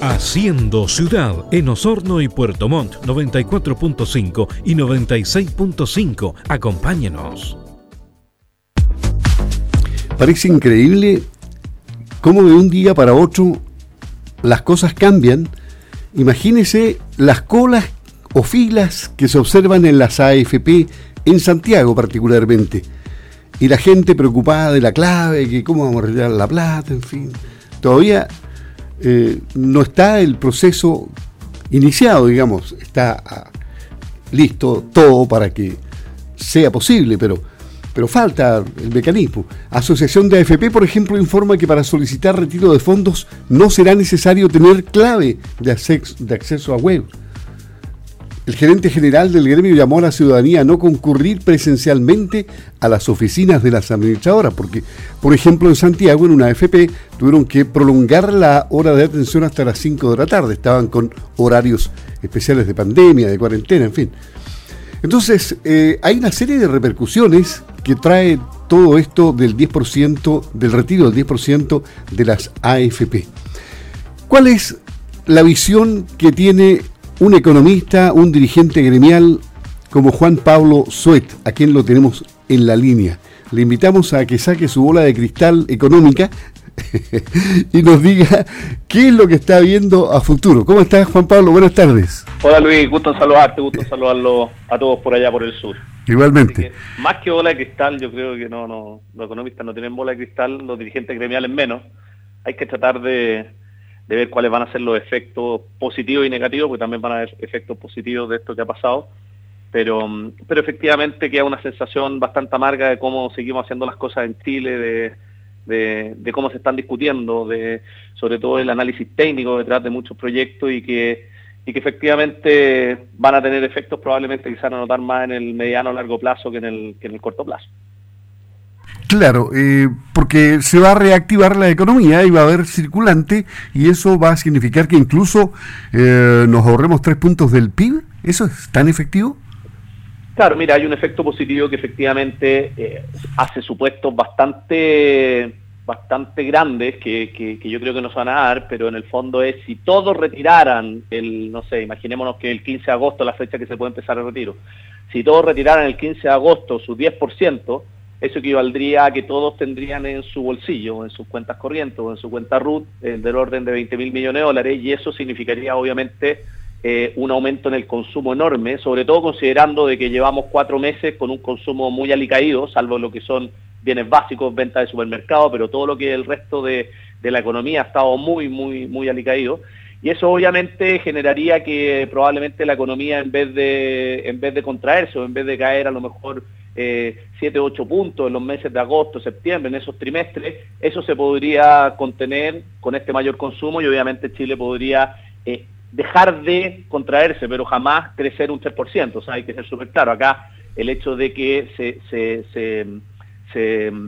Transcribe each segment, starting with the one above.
Haciendo ciudad en Osorno y Puerto Montt 94.5 y 96.5. Acompáñenos. Parece increíble cómo de un día para otro las cosas cambian. Imagínese las colas o filas que se observan en las AFP en Santiago particularmente. Y la gente preocupada de la clave, que cómo vamos a retirar la plata, en fin. Todavía eh, no está el proceso iniciado, digamos, está ah, listo todo para que sea posible, pero, pero falta el mecanismo. Asociación de AFP, por ejemplo, informa que para solicitar retiro de fondos no será necesario tener clave de de acceso a web. El gerente general del gremio llamó a la ciudadanía a no concurrir presencialmente a las oficinas de las administradoras, porque, por ejemplo, en Santiago, en una AFP, tuvieron que prolongar la hora de atención hasta las 5 de la tarde. Estaban con horarios especiales de pandemia, de cuarentena, en fin. Entonces, eh, hay una serie de repercusiones que trae todo esto del 10%, del retiro del 10% de las AFP. ¿Cuál es la visión que tiene un economista, un dirigente gremial como Juan Pablo Suet, a quien lo tenemos en la línea. Le invitamos a que saque su bola de cristal económica y nos diga qué es lo que está viendo a futuro. ¿Cómo estás, Juan Pablo? Buenas tardes. Hola, Luis. Gusto saludarte, gusto saludarlo a todos por allá por el sur. Igualmente. más que bola de cristal, yo creo que no, no, los economistas no tienen bola de cristal, los dirigentes gremiales menos. Hay que tratar de, de ver cuáles van a ser los efectos positivos y negativos, porque también van a haber efectos positivos de esto que ha pasado. Pero, pero efectivamente queda una sensación bastante amarga de cómo seguimos haciendo las cosas en Chile, de, de, cómo se están discutiendo, de sobre todo el análisis técnico detrás de muchos proyectos y que, y que efectivamente van a tener efectos probablemente quizás a notar más en el mediano o largo plazo que en el, que en el corto plazo. Claro, eh, porque se va a reactivar la economía y va a haber circulante y eso va a significar que incluso eh, nos ahorremos tres puntos del PIB. ¿Eso es tan efectivo? Claro, mira, hay un efecto positivo que efectivamente eh, hace supuestos bastante bastante grandes que, yo creo que nos van a dar, pero en el fondo es si todos retiraran el, no sé, imaginémonos que el 15 de agosto, la fecha que se puede empezar el retiro, si todos retiraran el 15 de agosto su 10%, eso equivaldría a que todos tendrían en su bolsillo, en sus cuentas corrientes o en su cuenta RUT eh, del orden de 20 mil millones de dólares y eso significaría obviamente eh, un aumento en el consumo enorme, sobre todo considerando de que llevamos cuatro meses con un consumo muy alicaído, salvo lo que son bienes básicos, ventas de supermercado, pero todo lo que el resto de, la economía ha estado muy, muy, muy alicaído. Y eso obviamente generaría que probablemente la economía en vez de, en vez de contraerse o en vez de caer a lo mejor eh, 7, 8 puntos en los meses de agosto, septiembre, en esos trimestres, eso se podría contener con este mayor consumo y obviamente Chile podría eh, dejar de contraerse, pero jamás crecer un 3%. O sea, hay que ser súper claro. Acá el hecho de que se, se, se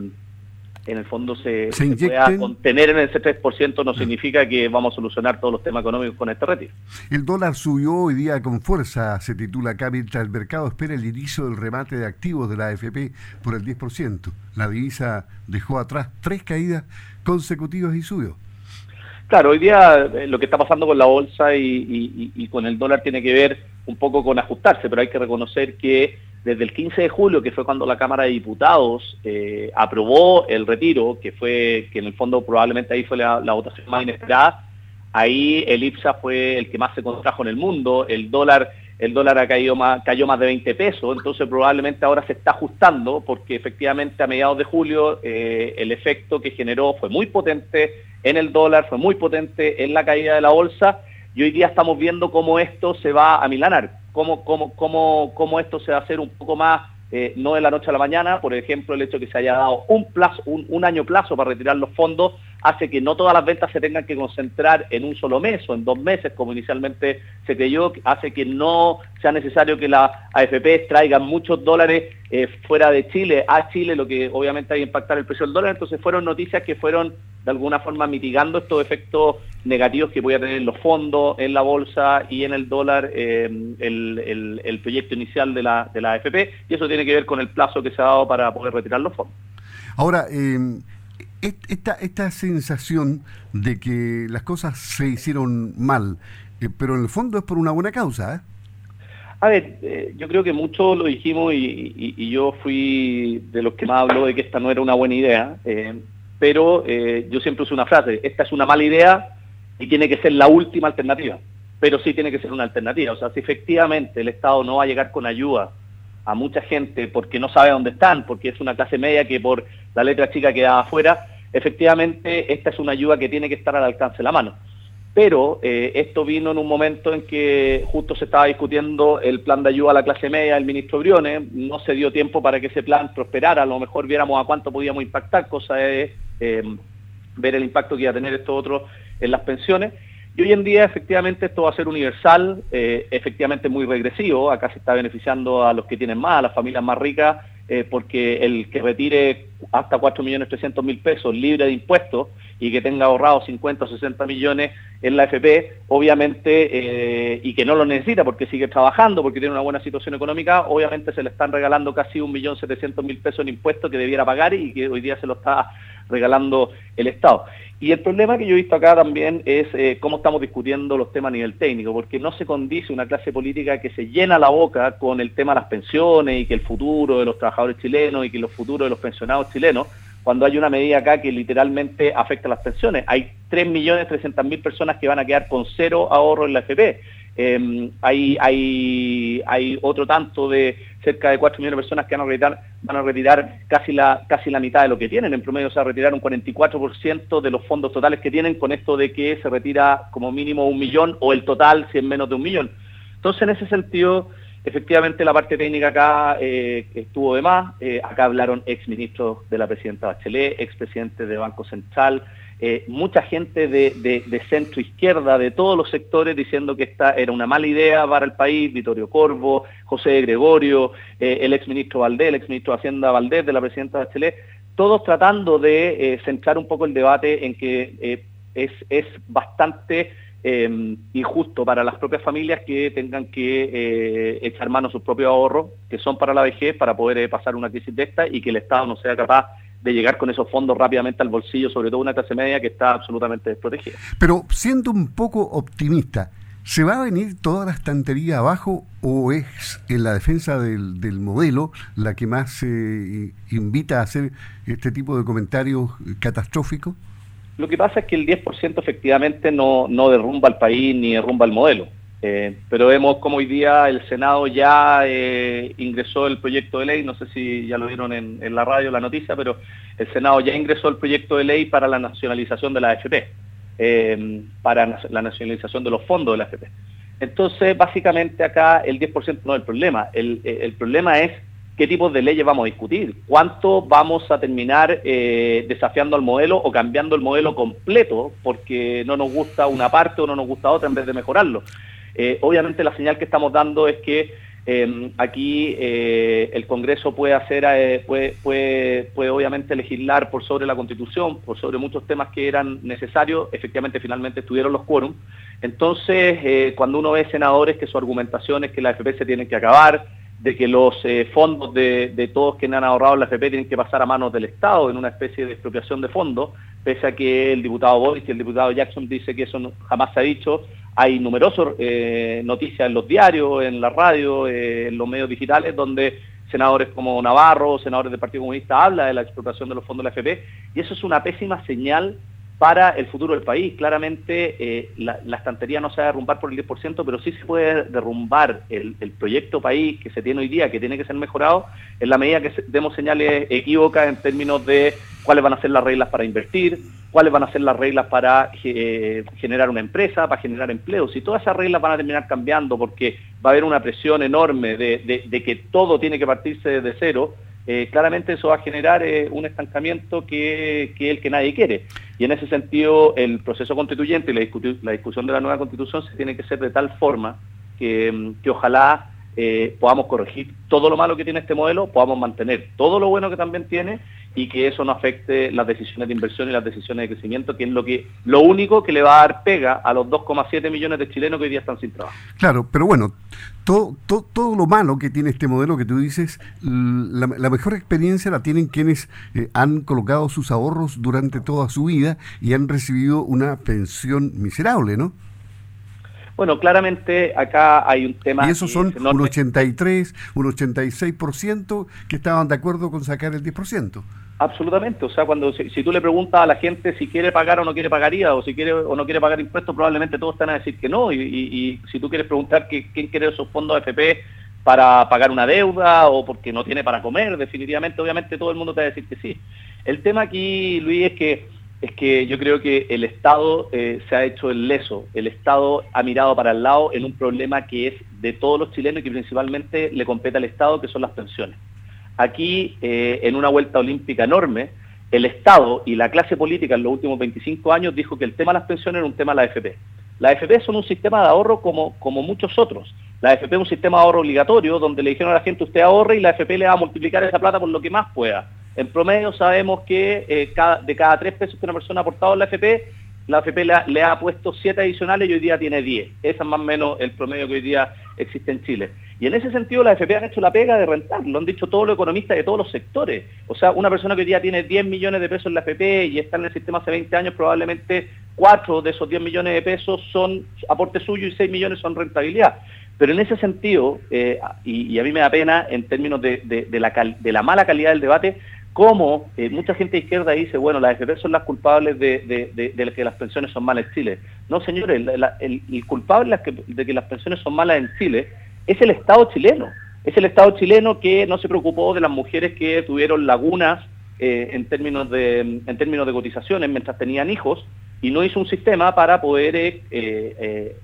en el fondo se, pueda contener en ese 3% no significa que vamos a solucionar todos los temas económicos con este retiro. El dólar subió hoy día con fuerza, se titula acá, mientras el mercado espera el inicio del remate de activos de la AFP por el 10%. La divisa dejó atrás tres caídas consecutivas y subió. Claro, hoy día eh, lo que está pasando con la bolsa y con el dólar tiene que ver un poco con ajustarse, pero hay que reconocer que desde el 15 de julio, que fue cuando la Cámara de Diputados eh, aprobó el retiro, que fue que en el fondo probablemente ahí fue la, votación más inesperada, ahí el IPSA fue el que más se contrajo en el mundo, el dólar el dólar ha caído más, cayó más de 20 pesos, entonces probablemente ahora se está ajustando porque efectivamente a mediados de julio eh, el efecto que generó fue muy potente en el dólar, fue muy potente en la caída de la bolsa. Y hoy día estamos viendo cómo esto se va a milanar cómo, cómo, cómo, cómo esto se va a hacer un poco más, eh, no de la noche a la mañana, por ejemplo, el hecho de que se haya dado un, plazo, un, año plazo para retirar los fondos hace que no todas las ventas se tengan que concentrar en un solo mes o en dos meses, como inicialmente se creyó, hace que no sea necesario que la AFP traigan muchos dólares eh, fuera de Chile a Chile, lo que obviamente hay que impactar el precio del dólar. Entonces fueron noticias que fueron de alguna forma mitigando estos efectos negativos que voy a tener en los fondos, en la bolsa y en el dólar eh, el, proyecto inicial de la, de la AFP, y eso tiene que ver con el plazo que se ha dado para poder retirar los fondos. Ahora, eh, esta, esta sensación de que las cosas se hicieron mal, eh, pero en el fondo es por una buena causa. ¿eh? A ver, eh, yo creo que mucho lo dijimos y, yo fui de los que más habló de que esta no era una buena idea, pero yo siempre uso una frase, esta es una mala idea y tiene que ser la última alternativa, pero sí tiene que ser una alternativa. O sea, si efectivamente el Estado no va a llegar con ayuda a mucha gente porque no sabe dónde están, porque es una clase media que por la letra chica queda afuera, efectivamente esta es una ayuda que tiene que estar al alcance de la mano. Pero eh, esto vino en un momento en que justo se estaba discutiendo el plan de ayuda a la clase media del ministro Briones, no se dio tiempo para que ese plan prosperara, a lo mejor viéramos a cuánto podíamos impactar, cosa de eh, ver el impacto que iba a tener esto otro en las pensiones. Y hoy en día efectivamente esto va a ser universal, eh, efectivamente muy regresivo, acá se está beneficiando a los que tienen más, a las familias más ricas, eh, porque el que retire hasta 4.300.000 pesos libre de impuestos y que tenga ahorrado 50 o 60 millones en la FP, obviamente, eh, y que no lo necesita porque sigue trabajando, porque tiene una buena situación económica, obviamente se le están regalando casi 1.700.000 pesos en impuestos que debiera pagar y que hoy día se lo está regalando el Estado. Y el problema que yo he visto acá también es eh, cómo estamos discutiendo los temas a nivel técnico, porque no se condice una clase política que se llena la boca con el tema de las pensiones y que el futuro de los trabajadores chilenos y que los futuros de los pensionados chilenos, cuando hay una medida acá que literalmente afecta las pensiones. Hay 3.300.000 personas que van a quedar con cero ahorro en la FP. Eh, hay, hay, hay otro tanto de cerca de 4 millones de personas que van a retirar, van a retirar casi, la, casi la mitad de lo que tienen. En promedio se va a retirar un 44% de los fondos totales que tienen con esto de que se retira como mínimo un millón o el total si es menos de un millón. Entonces, en ese sentido, efectivamente la parte técnica acá eh, estuvo de más. Eh, acá hablaron ex ministros de la presidenta Bachelet, ex presidente de Banco Central, eh, mucha gente de, centro izquierda, de todos los sectores, diciendo que esta era una mala idea para el país, Vittorio Corvo, José Gregorio, eh, el exministro Valdés, el exministro de Hacienda Valdés, de la presidenta de Chile, todos tratando de eh, centrar un poco el debate en que es, es, bastante injusto para las propias familias que tengan que echar mano a sus propios ahorros, que son para la vejez, para poder pasar una crisis de esta y que el Estado no sea capaz de llegar con esos fondos rápidamente al bolsillo, sobre todo una clase media que está absolutamente desprotegida. Pero siendo un poco optimista, ¿se va a venir toda la estantería abajo o es en la defensa del, del modelo la que más se invita a hacer este tipo de comentarios catastróficos? Lo que pasa es que el 10% efectivamente no, no derrumba el país ni derrumba el modelo. Eh, pero vemos como hoy día el Senado ya eh, ingresó el proyecto de ley, no sé si ya lo vieron en, la radio la noticia, pero el Senado ya ingresó el proyecto de ley para la nacionalización de la AFP, eh, para la nacionalización de los fondos de la AFP. Entonces, básicamente acá el 10% no es el problema, el, el, problema es qué tipos de leyes vamos a discutir, cuánto vamos a terminar desafiando al modelo o cambiando el modelo completo porque no nos gusta una parte o no nos gusta otra en vez de mejorarlo. Eh, obviamente la señal que estamos dando es que em, aquí eh, el Congreso puede hacer, eh, puede, puede, obviamente legislar por sobre la Constitución, por sobre muchos temas que eran necesarios, efectivamente finalmente estuvieron los quórum. Entonces, cuando uno ve senadores que su argumentación es que la FP se tiene que acabar, de que los fondos de, de, todos quienes han ahorrado la FP tienen que pasar a manos del Estado en una especie de expropiación de fondos, pese a que el diputado Boris y el diputado Jackson dice que eso jamás se ha dicho, hay numerosas eh, noticias en los diarios, en la radio, eh, en los medios digitales, donde senadores como Navarro, senadores del Partido Comunista, habla de la explotación de los fondos de la FP, y eso es una pésima señal para el futuro del país. Claramente eh, la, estantería no se va a derrumbar por el 10%, pero sí se puede derrumbar el, proyecto país que se tiene hoy día, que tiene que ser mejorado, en la medida que demos señales equívocas en términos de cuáles van a ser las reglas para invertir, cuáles van a ser las reglas para eh, generar una empresa, para generar empleos. Y todas esas reglas van a terminar cambiando porque va a haber una presión enorme de, que todo tiene que partirse desde cero, eh, claramente eso va a generar eh, un estancamiento que, es el que nadie quiere. Y en ese sentido, el proceso constituyente y la, discusión de la nueva constitución se tiene que hacer de tal forma que, que ojalá podamos corregir todo lo malo que tiene este modelo, podamos mantener todo lo bueno que también tiene y que eso no afecte las decisiones de inversión y las decisiones de crecimiento, que es lo que lo único que le va a dar pega a los 2,7 millones de chilenos que hoy día están sin trabajo. Claro, pero bueno, todo, todo, lo malo que tiene este modelo que tú dices, la, mejor experiencia la tienen quienes eh, han colocado sus ahorros durante toda su vida y han recibido una pensión miserable, ¿no? Bueno, claramente acá hay un tema... Y esos son un 83, un 86% que estaban de acuerdo con sacar el 10%. Absolutamente, o sea, cuando si, tú le preguntas a la gente si quiere pagar o no quiere pagaría, o si quiere o no quiere pagar impuestos, probablemente todos están a decir que no, y, si tú quieres preguntar que, quién quiere esos fondos AFP para pagar una deuda o porque no tiene para comer, definitivamente, obviamente todo el mundo te va a decir que sí. El tema aquí, Luis, es que es que yo creo que el Estado eh, se ha hecho el leso, el Estado ha mirado para el lado en un problema que es de todos los chilenos y que principalmente le compete al Estado, que son las pensiones. Aquí, eh, en una vuelta olímpica enorme, el Estado y la clase política en los últimos 25 años dijo que el tema de las pensiones era un tema de la AFP. La AFP son un sistema de ahorro como, como muchos otros. La AFP es un sistema de ahorro obligatorio donde le dijeron a la gente usted ahorre y la AFP le va a multiplicar esa plata por lo que más pueda. En promedio sabemos que eh, de cada tres pesos que una persona ha aportado en la AFP, la AFP le ha, puesto siete adicionales y hoy día tiene diez. Ese es más o menos el promedio que hoy día existe en Chile. Y en ese sentido la AFP han hecho la pega de rentar, lo han dicho todos los economistas de todos los sectores. O sea, una persona que hoy día tiene 10 millones de pesos en la AFP y está en el sistema hace 20 años, probablemente cuatro de esos 10 millones de pesos son aporte suyo y 6 millones son rentabilidad. Pero en ese sentido, eh, y, a mí me da pena en términos de la mala calidad del debate, como eh, mucha gente de izquierda dice, bueno, las AFP son las culpables de, que las pensiones son malas en Chile. No, señores, el, culpable de que las pensiones son malas en Chile es el Estado chileno. Es el Estado chileno que no se preocupó de las mujeres que tuvieron lagunas eh, en, términos de, en términos de cotizaciones mientras tenían hijos y no hizo un sistema para poder eh, eh,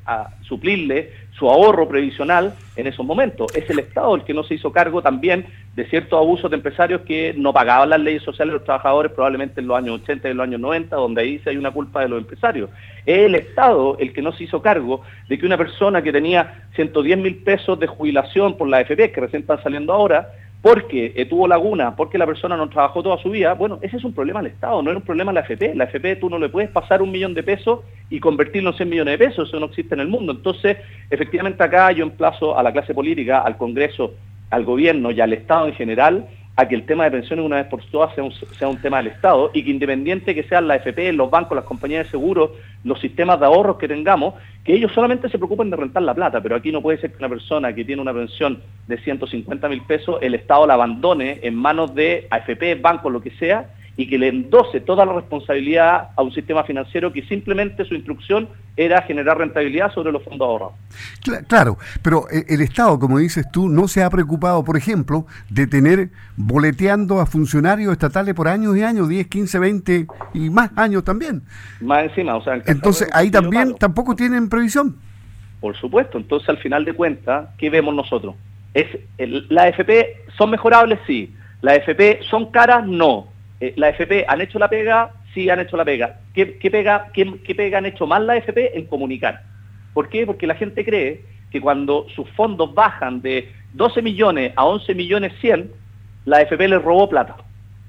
suplirle su ahorro previsional en esos momentos. Es el Estado el que no se hizo cargo también de ciertos abusos de empresarios que no pagaban las leyes sociales de los trabajadores probablemente en los años 80 y en los años 90, donde ahí sí hay una culpa de los empresarios. Es el Estado el que no se hizo cargo de que una persona que tenía 110 mil pesos de jubilación por la AFP, que recién están saliendo ahora, porque eh, tuvo laguna, porque la persona no trabajó toda su vida, bueno, ese es un problema del Estado, no es un problema de la AFP. La AFP tú no le puedes pasar un millón de pesos y convertirlo en 100 millones de pesos, eso no existe en el mundo. Entonces, efectivamente acá yo emplazo a la clase política, al Congreso, al gobierno y al Estado en general a que el tema de pensiones una vez por todas sea un, tema del Estado y que independiente que sean la AFP, los bancos, las compañías de seguros, los sistemas de ahorros que tengamos, que ellos solamente se preocupen de rentar la plata, pero aquí no puede ser que una persona que tiene una pensión de 150 mil pesos, el Estado la abandone en manos de AFP, bancos, lo que sea, y que le endose toda la responsabilidad a un sistema financiero que simplemente su instrucción era generar rentabilidad sobre los fondos ahorrados. Claro, pero eh, el Estado, como dices tú, no se ha preocupado, por ejemplo, de tener boleteando a funcionarios estatales por años y años, 10, 15, 20 y más años también. Más encima, o sea... Entonces ahí también tampoco tienen previsión. Por supuesto, entonces al final de cuentas, ¿qué vemos nosotros? Es ¿La FP son mejorables? Sí. ¿La FP son caras? No eh, la FP han hecho la pega, sí han hecho la pega. ¿Qué, pega, qué, pega han hecho mal la FP? En comunicar. ¿Por qué? Porque la gente cree que cuando sus fondos bajan de 12 millones a 11 millones 100, la FP les robó plata.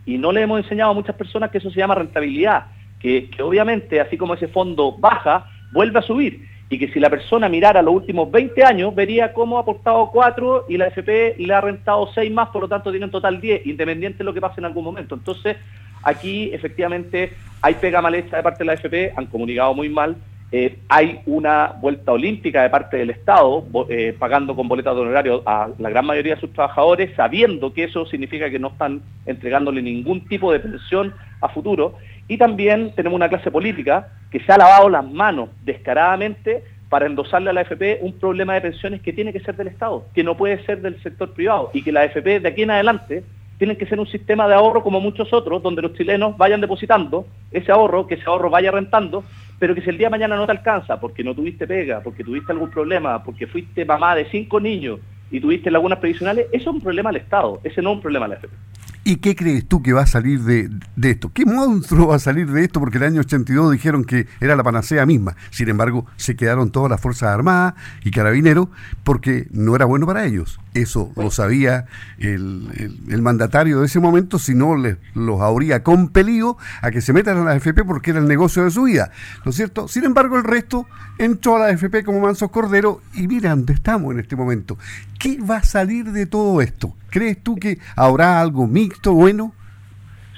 Y no le hemos enseñado a muchas personas que eso se llama rentabilidad, que, que obviamente así como ese fondo baja, vuelve a subir y que si la persona mirara los últimos 20 años, vería cómo ha aportado 4 y la FP le ha rentado 6 más, por lo tanto tiene en total 10, independiente de lo que pase en algún momento. Entonces, aquí efectivamente hay pega mal hecha de parte de la FP, han comunicado muy mal, eh, hay una vuelta olímpica de parte del Estado, eh, pagando con boletas de honorario a la gran mayoría de sus trabajadores, sabiendo que eso significa que no están entregándole ningún tipo de pensión a futuro, y también tenemos una clase política que se ha lavado las manos descaradamente para endosarle a la AFP un problema de pensiones que tiene que ser del Estado, que no puede ser del sector privado, y que la AFP de aquí en adelante tiene que ser un sistema de ahorro como muchos otros, donde los chilenos vayan depositando ese ahorro, que ese ahorro vaya rentando, pero que si el día de mañana no te alcanza, porque no tuviste pega, porque tuviste algún problema, porque fuiste mamá de cinco niños y tuviste lagunas previsionales, eso es un problema del Estado, ese no es un problema de la AFP. ¿Y qué crees tú que va a salir de, esto? ¿Qué monstruo va a salir de esto? Porque el año 82 dijeron que era la panacea misma. Sin embargo, se quedaron todas las Fuerzas Armadas y Carabineros porque no era bueno para ellos. Eso lo sabía el, el, mandatario de ese momento, si no les, los habría compelido a que se metan a la AFP porque era el negocio de su vida, ¿no es cierto? Sin embargo, el resto entró a la AFP como mansos cordero y mira dónde estamos en este momento. ¿Qué va a salir de todo esto? ¿Crees tú que habrá algo mixto, bueno?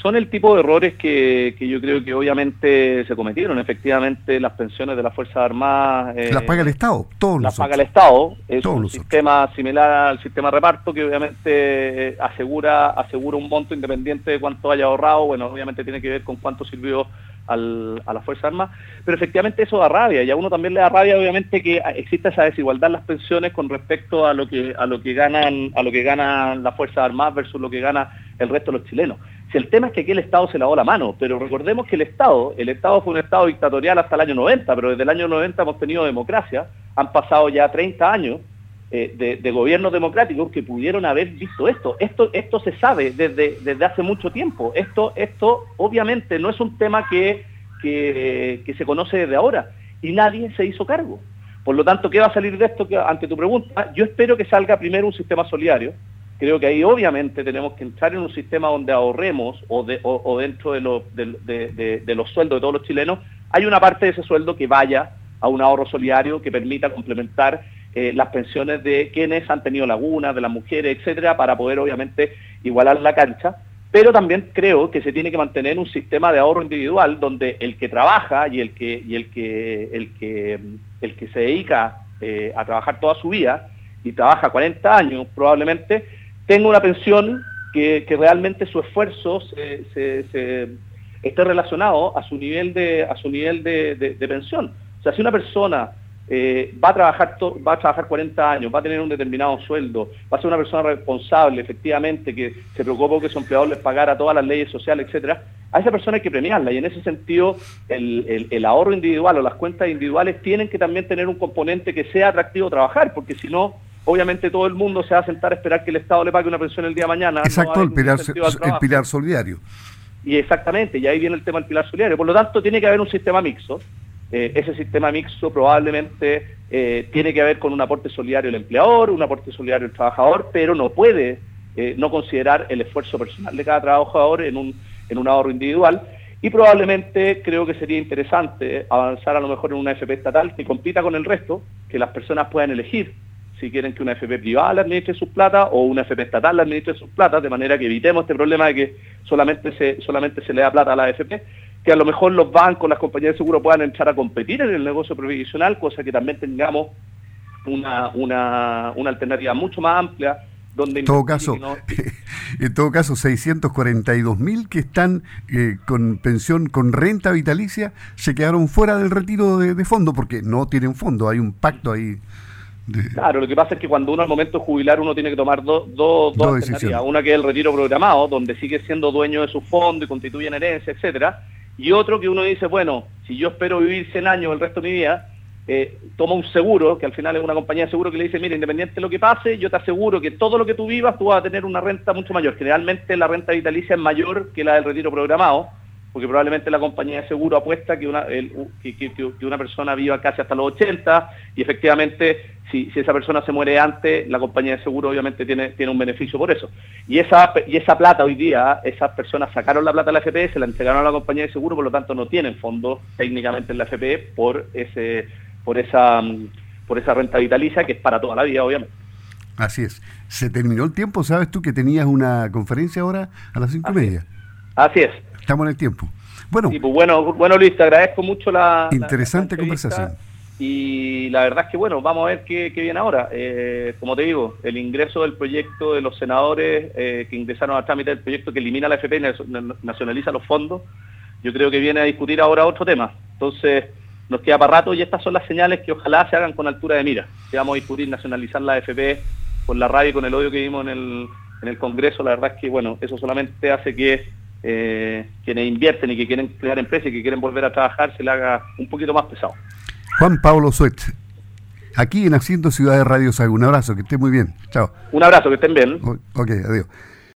Son el tipo de errores que, yo creo que obviamente se cometieron. Efectivamente, las pensiones de las Fuerzas Armadas... Eh, las paga el Estado, todos Las paga el Estado. Es un sistema similar al sistema de reparto que obviamente eh, asegura, asegura un monto independiente de cuánto haya ahorrado. Bueno, obviamente tiene que ver con cuánto sirvió al, a las Fuerzas Armadas, pero efectivamente eso da rabia y a uno también le da rabia obviamente que exista esa desigualdad en las pensiones con respecto a lo que a lo que ganan a lo que ganan las Fuerzas Armadas versus lo que gana el resto de los chilenos. Si el tema es que aquí el Estado se lavó la mano, pero recordemos que el Estado, el Estado fue un Estado dictatorial hasta el año 90, pero desde el año 90 hemos tenido democracia, han pasado ya 30 años eh, de, gobiernos democráticos que pudieron haber visto esto. Esto, esto se sabe desde, desde hace mucho tiempo. Esto, esto obviamente no es un tema que, que se conoce desde ahora y nadie se hizo cargo. Por lo tanto, ¿qué va a salir de esto? Ante tu pregunta, yo espero que salga primero un sistema solidario, creo que ahí obviamente tenemos que entrar en un sistema donde ahorremos o, dentro de, los sueldos de todos los chilenos, hay una parte de ese sueldo que vaya a un ahorro solidario que permita complementar eh, las pensiones de quienes han tenido lagunas, de las mujeres, etcétera, para poder obviamente igualar la cancha. Pero también creo que se tiene que mantener un sistema de ahorro individual donde el que trabaja y el que, y el que, el que, el que se dedica eh, a trabajar toda su vida y trabaja 40 años probablemente, tenga una pensión que, realmente su esfuerzo se, esté relacionado a su nivel de, a su nivel de, pensión. O sea, si una persona eh, va a trabajar va a trabajar 40 años, va a tener un determinado sueldo, va a ser una persona responsable, efectivamente, que se preocupa que su empleador les pagara todas las leyes sociales, etcétera, a esa persona hay que premiarla y en ese sentido el, el, ahorro individual o las cuentas individuales tienen que también tener un componente que sea atractivo trabajar, porque si no, obviamente todo el mundo se va a sentar a esperar que el Estado le pague una pensión el día de mañana. Exacto, el, pilar, el pilar solidario. Y exactamente, y ahí viene el tema del pilar solidario. Por lo tanto, tiene que haber un sistema mixto. Eh, ese sistema mixto probablemente eh, tiene que ver con un aporte solidario del empleador, un aporte solidario del trabajador, pero no puede eh, no considerar el esfuerzo personal de cada trabajador en un, en un ahorro individual. Y probablemente creo que sería interesante avanzar a lo mejor en una FP estatal que compita con el resto, que las personas puedan elegir si quieren que una FP privada le administre sus plata o una FP estatal le administre sus plata, de manera que evitemos este problema de que solamente se, solamente se le da plata a la FP, que a lo mejor los bancos, las compañías de seguro puedan entrar a competir en el negocio previsional, cosa que también tengamos una, una, una alternativa mucho más amplia donde en todo caso, en todo caso, 642 mil que están eh, con pensión, con renta vitalicia, se quedaron fuera del retiro de, de, fondo porque no tienen fondo, hay un pacto ahí Claro, lo que pasa es que cuando uno al momento de jubilar uno tiene que tomar dos dos alternativas. Una que es el retiro programado, donde sigue siendo dueño de su fondo y constituye en herencia, etcétera. Y otro que uno dice, bueno, si yo espero vivir 100 años el resto de mi vida, eh, toma un seguro, que al final es una compañía de seguro que le dice, mira, independiente de lo que pase, yo te aseguro que todo lo que tú vivas tú vas a tener una renta mucho mayor. Generalmente la renta vitalicia es mayor que la del retiro programado, porque probablemente la compañía de seguro apuesta que una, que, una persona viva casi hasta los 80 y efectivamente si, si, esa persona se muere antes, la compañía de seguro obviamente tiene, tiene un beneficio por eso. Y esa, y esa plata hoy día, esas personas sacaron la plata de la FP, se la entregaron a la compañía de seguro, por lo tanto no tienen fondos técnicamente en la FP por, ese, por, esa, por esa renta vitalicia que es para toda la vida, obviamente. Así es. Se terminó el tiempo, ¿sabes tú que tenías una conferencia ahora a las cinco y media? Así es. Estamos en el tiempo. Bueno, pues bueno, bueno Luis, te agradezco mucho la... Interesante conversación. Y la verdad es que bueno, vamos a ver qué, viene ahora. Eh, como te digo, el ingreso del proyecto de los senadores eh, que ingresaron a trámite del proyecto que elimina la FP y nacionaliza los fondos, yo creo que viene a discutir ahora otro tema. Entonces, nos queda para rato y estas son las señales que ojalá se hagan con altura de mira. Que vamos a discutir nacionalizar la FP con la rabia y con el odio que vimos en el, en el Congreso. La verdad es que, bueno, eso solamente hace que eh, quienes invierten y que quieren crear empresas y que quieren volver a trabajar se le haga un poquito más pesado. Juan Pablo Suet, aquí en Haciendo Ciudad de Radio Sago. Un abrazo, que esté muy bien. Chao. Un abrazo, que estén bien. Ok, adiós.